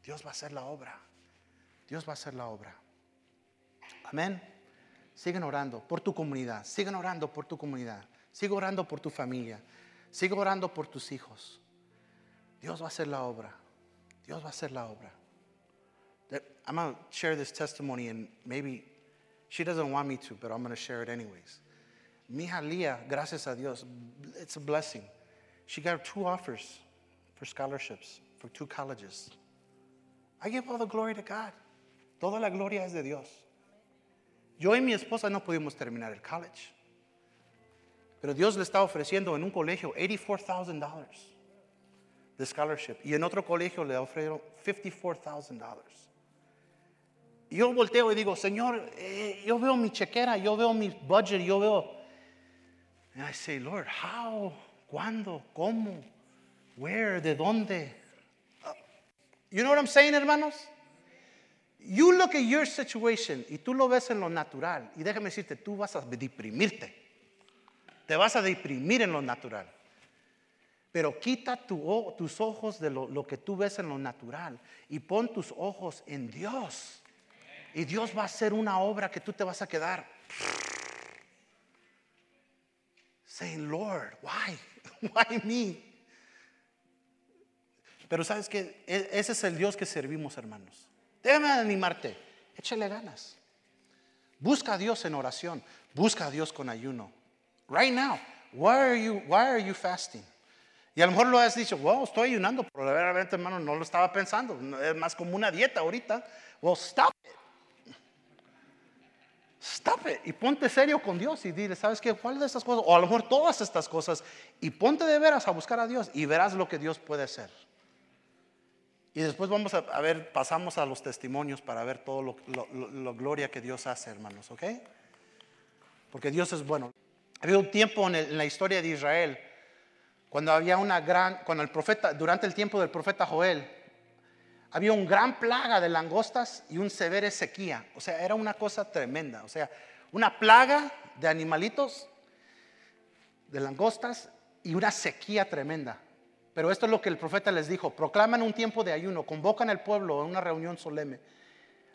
Dios va a hacer la obra. Dios va a hacer la obra. Amén. Siguen orando por tu comunidad. Siguen orando por tu comunidad. Sigue orando por tu familia. Sigue orando por tus hijos. Dios va a hacer la obra. Dios va a hacer la obra. I'm going to share this testimony and maybe she doesn't want me to, but I'm going to share it anyways. Mi hija Leah, gracias a Dios, it's a blessing. She got two offers for scholarships for two colleges. I give all the glory to God. Toda la gloria es de Dios. Yo y mi esposa no pudimos terminar el college. Pero Dios le está ofreciendo en un colegio $84,000 de scholarship y en otro colegio le ofrecieron $54,000. Yo volteo y digo, Señor, eh, yo veo mi chequera, yo veo mi budget, yo veo And I say, Lord, how? ¿Cuándo? ¿Cómo? Where? ¿De dónde? Uh, you know what I'm saying, hermanos? You look at your situation y tú lo ves en lo natural. Y déjame decirte, tú vas a deprimirte. Te vas a deprimir en lo natural. Pero quita tu, tus ojos de lo, que tú ves en lo natural y pon tus ojos en Dios. Y Dios va a hacer una obra que tú te vas a quedar saying, Lord, why? Why me? Pero sabes que e, ese es el Dios que servimos, hermanos. Déjame animarte. Échale ganas. Busca a Dios en oración. Busca a Dios con ayuno. Right now, why are you, why are you fasting? Y a lo mejor lo has dicho, wow, estoy ayunando, pero verdaderamente, hermano, no lo estaba pensando. Es más como una dieta ahorita. Well, stop it. Stop it y ponte serio con Dios y dile, ¿sabes qué? ¿Cuál de estas cosas? O a lo mejor todas estas cosas y ponte de veras a buscar a Dios y verás lo que Dios puede hacer. Y después vamos a, ver, pasamos a los testimonios para ver todo lo, lo, gloria que Dios hace, hermanos, ¿ok? Porque Dios es bueno. Había un tiempo en, en, la historia de Israel cuando había una gran, cuando el profeta, durante el tiempo del profeta Joel, había un gran plaga de langostas y un severa sequía. O sea, era una cosa tremenda. O sea, una plaga de animalitos, de langostas y una sequía tremenda. Pero esto es lo que el profeta les dijo, proclaman un tiempo de ayuno, convocan al pueblo a una reunión solemne,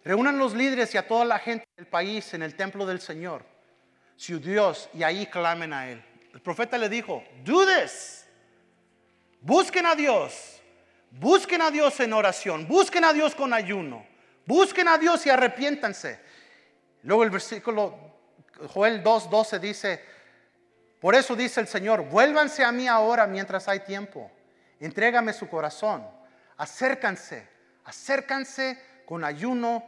reúnan los líderes y a toda la gente del país en el templo del Señor, su Dios, y ahí clamen a Él. El profeta le dijo, do this, busquen a Dios, busquen a Dios en oración, busquen a Dios con ayuno, busquen a Dios y arrepiéntanse. Luego el versículo Joel 2.12 dice, por eso dice el Señor, vuélvanse a mí ahora mientras hay tiempo entrégame su corazón, acércanse, acércanse con ayuno,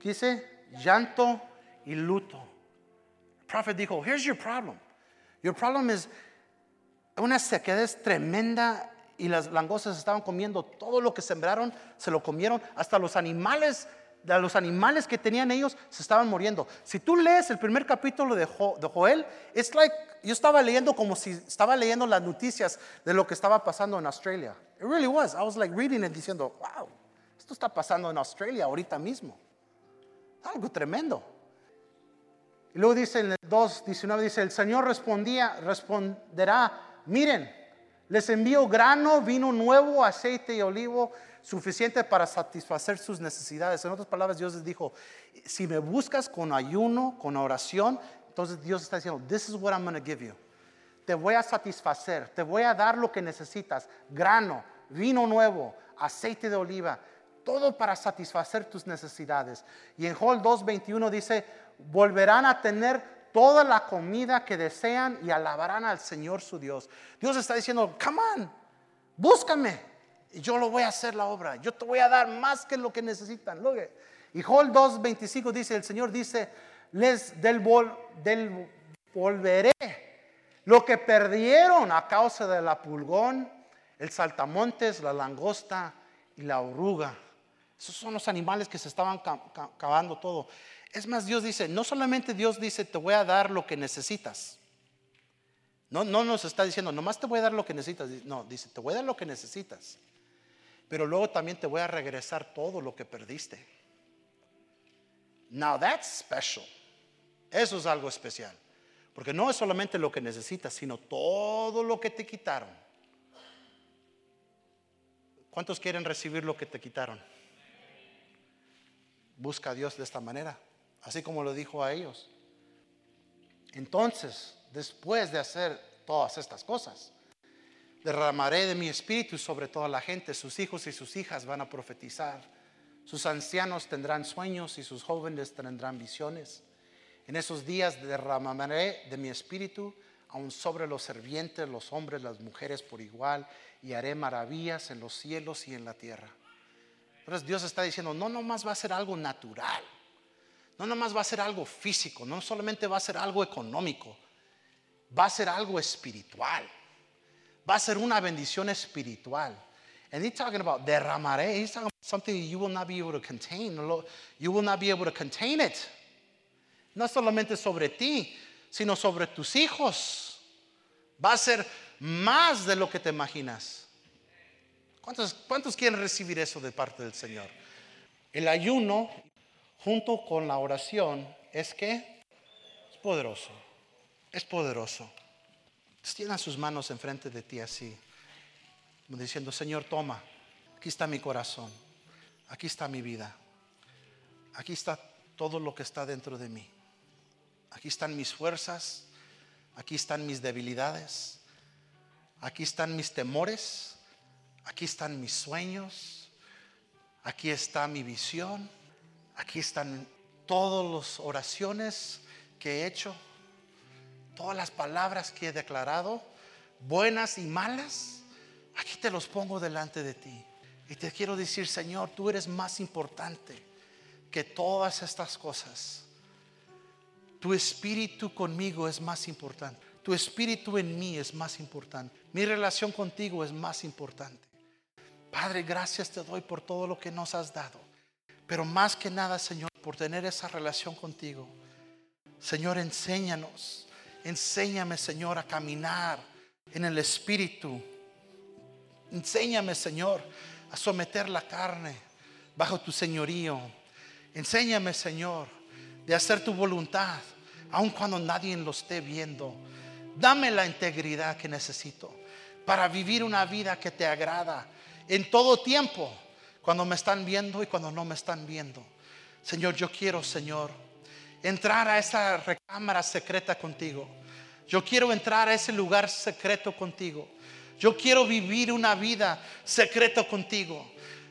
dice, llanto y luto. El profeta dijo, here's your problem. Your problem is una sequedad tremenda y las langostas estaban comiendo todo lo que sembraron, se lo comieron, hasta los animales los animales que tenían ellos se estaban muriendo. Si tú lees el primer capítulo de, Joel, es like, yo estaba leyendo como si estaba leyendo las noticias de lo que estaba pasando en Australia. It really was. I was like reading it diciendo, wow, esto está pasando en Australia ahorita mismo. Algo tremendo. Y luego dice en el 2.19, dice, el Señor responderá, miren, les envío grano, vino nuevo, aceite y olivo suficiente para satisfacer sus necesidades. En otras palabras, Dios les dijo, si me buscas con ayuno, con oración, entonces Dios está diciendo, this is what I'm going to give you. Te voy a satisfacer, te voy a dar lo que necesitas, grano, vino nuevo, aceite de oliva, todo para satisfacer tus necesidades. Y en Joel 2:21 dice, volverán a tener toda la comida que desean y alabarán al Señor su Dios. Dios está diciendo, come on, búscame, y yo lo voy a hacer la obra. Yo te voy a dar más que lo que necesitan. Y Joel 2.25 dice, el Señor dice, les del, del volveré lo que perdieron a causa de la pulgón, el saltamontes, la langosta y la oruga. Esos son los animales que se estaban cavando todo. Es más, Dios dice, no solamente Dios dice, te voy a dar lo que necesitas. No, no nos está diciendo, nomás te voy a dar lo que necesitas. No, dice, te voy a dar lo que necesitas pero luego también te voy a regresar todo lo que perdiste. Now that's special. Eso es algo especial. Porque no es solamente lo que necesitas, sino todo lo que te quitaron. ¿Cuántos quieren recibir lo que te quitaron? Busca a Dios de esta manera, así como lo dijo a ellos. Entonces, después de hacer todas estas cosas, Derramaré de mi espíritu sobre toda la gente. Sus hijos y sus hijas van a profetizar. Sus ancianos tendrán sueños y sus jóvenes tendrán visiones. En esos días derramaré de mi espíritu aún sobre los servientes, los hombres, las mujeres por igual, y haré maravillas en los cielos y en la tierra. Entonces Dios está diciendo, no nomás va a ser algo natural, no nomás va a ser algo físico, no solamente va a ser algo económico, va a ser algo espiritual va a ser una bendición espiritual. And he's talking about derramaré. He's talking about something you will not be able to contain. You will not be able to contain it. No solamente sobre ti, sino sobre tus hijos. Va a ser más de lo que te imaginas. ¿Cuántos, ¿Cuántos quieren recibir eso de parte del Señor? El ayuno junto con la oración es que es poderoso. Es poderoso. Extienda sus manos enfrente de ti así, diciendo, Señor, toma, aquí está mi corazón, aquí está mi vida, aquí está todo lo que está dentro de mí, aquí están mis fuerzas, aquí están mis debilidades, aquí están mis temores, aquí están mis sueños, aquí está mi visión, aquí están todas las oraciones que he hecho todas las palabras que he declarado, buenas y malas, aquí te los pongo delante de ti. Y te quiero decir, Señor, tú eres más importante que todas estas cosas. Tu espíritu conmigo es más importante. Tu espíritu en mí es más importante. Mi relación contigo es más importante. Padre, gracias te doy por todo lo que nos has dado. Pero más que nada, Señor, por tener esa relación contigo. Señor, enséñanos Enséñame, Señor, a caminar en el Espíritu. Enséñame, Señor, a someter la carne bajo tu señorío. Enséñame, Señor, de hacer tu voluntad, aun cuando nadie lo esté viendo. Dame la integridad que necesito para vivir una vida que te agrada en todo tiempo, cuando me están viendo y cuando no me están viendo. Señor, yo quiero, Señor, entrar a esa recámara secreta contigo. Yo quiero entrar a ese lugar secreto contigo. Yo quiero vivir una vida secreta contigo.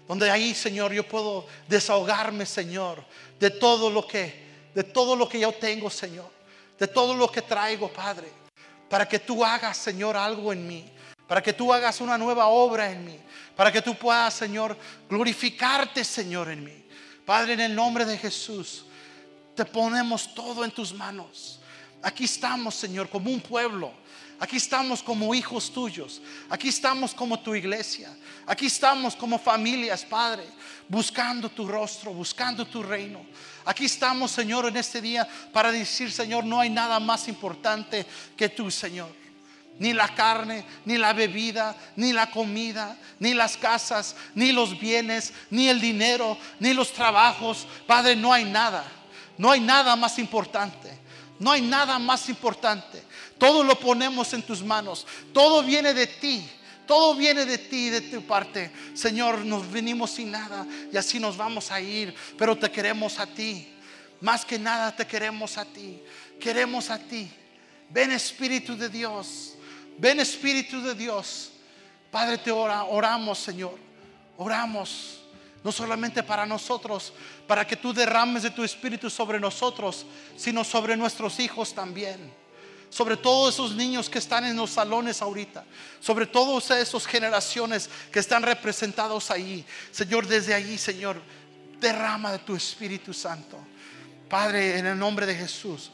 Donde ahí, Señor, yo puedo desahogarme, Señor, de todo lo que de todo lo que yo tengo, Señor, de todo lo que traigo, Padre, para que tú hagas, Señor, algo en mí, para que tú hagas una nueva obra en mí, para que tú puedas, Señor, glorificarte, Señor, en mí. Padre, en el nombre de Jesús, te ponemos todo en tus manos. Aquí estamos, Señor, como un pueblo. Aquí estamos como hijos tuyos. Aquí estamos como tu iglesia. Aquí estamos como familias, Padre, buscando tu rostro, buscando tu reino. Aquí estamos, Señor, en este día para decir, Señor, no hay nada más importante que tú, Señor. Ni la carne, ni la bebida, ni la comida, ni las casas, ni los bienes, ni el dinero, ni los trabajos. Padre, no hay nada. No hay nada más importante. No hay nada más importante. Todo lo ponemos en tus manos. Todo viene de ti. Todo viene de ti, de tu parte. Señor, nos venimos sin nada y así nos vamos a ir. Pero te queremos a ti. Más que nada te queremos a ti. Queremos a ti. Ven Espíritu de Dios. Ven Espíritu de Dios. Padre, te oramos, Señor. Oramos no solamente para nosotros, para que tú derrames de tu espíritu sobre nosotros, sino sobre nuestros hijos también. Sobre todos esos niños que están en los salones ahorita, sobre todas esas generaciones que están representados ahí. Señor, desde allí, Señor, derrama de tu Espíritu Santo. Padre, en el nombre de Jesús,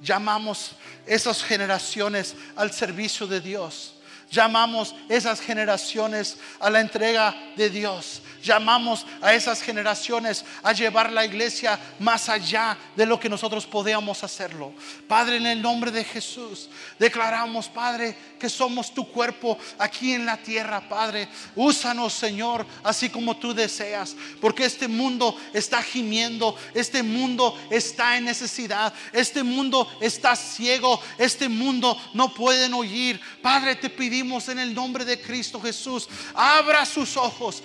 llamamos esas generaciones al servicio de Dios. Llamamos esas generaciones a la entrega de Dios. Llamamos a esas generaciones a llevar la iglesia más allá de lo que nosotros podíamos hacerlo. Padre, en el nombre de Jesús, declaramos, Padre, que somos tu cuerpo aquí en la tierra, Padre. Úsanos, Señor, así como tú deseas, porque este mundo está gimiendo, este mundo está en necesidad, este mundo está ciego, este mundo no pueden oír. Padre, te pedimos en el nombre de Cristo Jesús, abra sus ojos,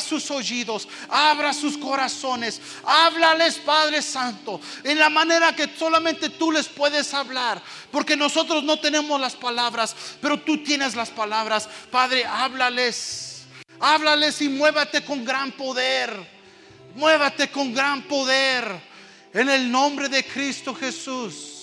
sus oídos, abra sus corazones, háblales, Padre Santo, en la manera que solamente tú les puedes hablar, porque nosotros no tenemos las palabras, pero tú tienes las palabras. Padre, háblales, háblales y muévate con gran poder, muévate con gran poder, en el nombre de Cristo Jesús.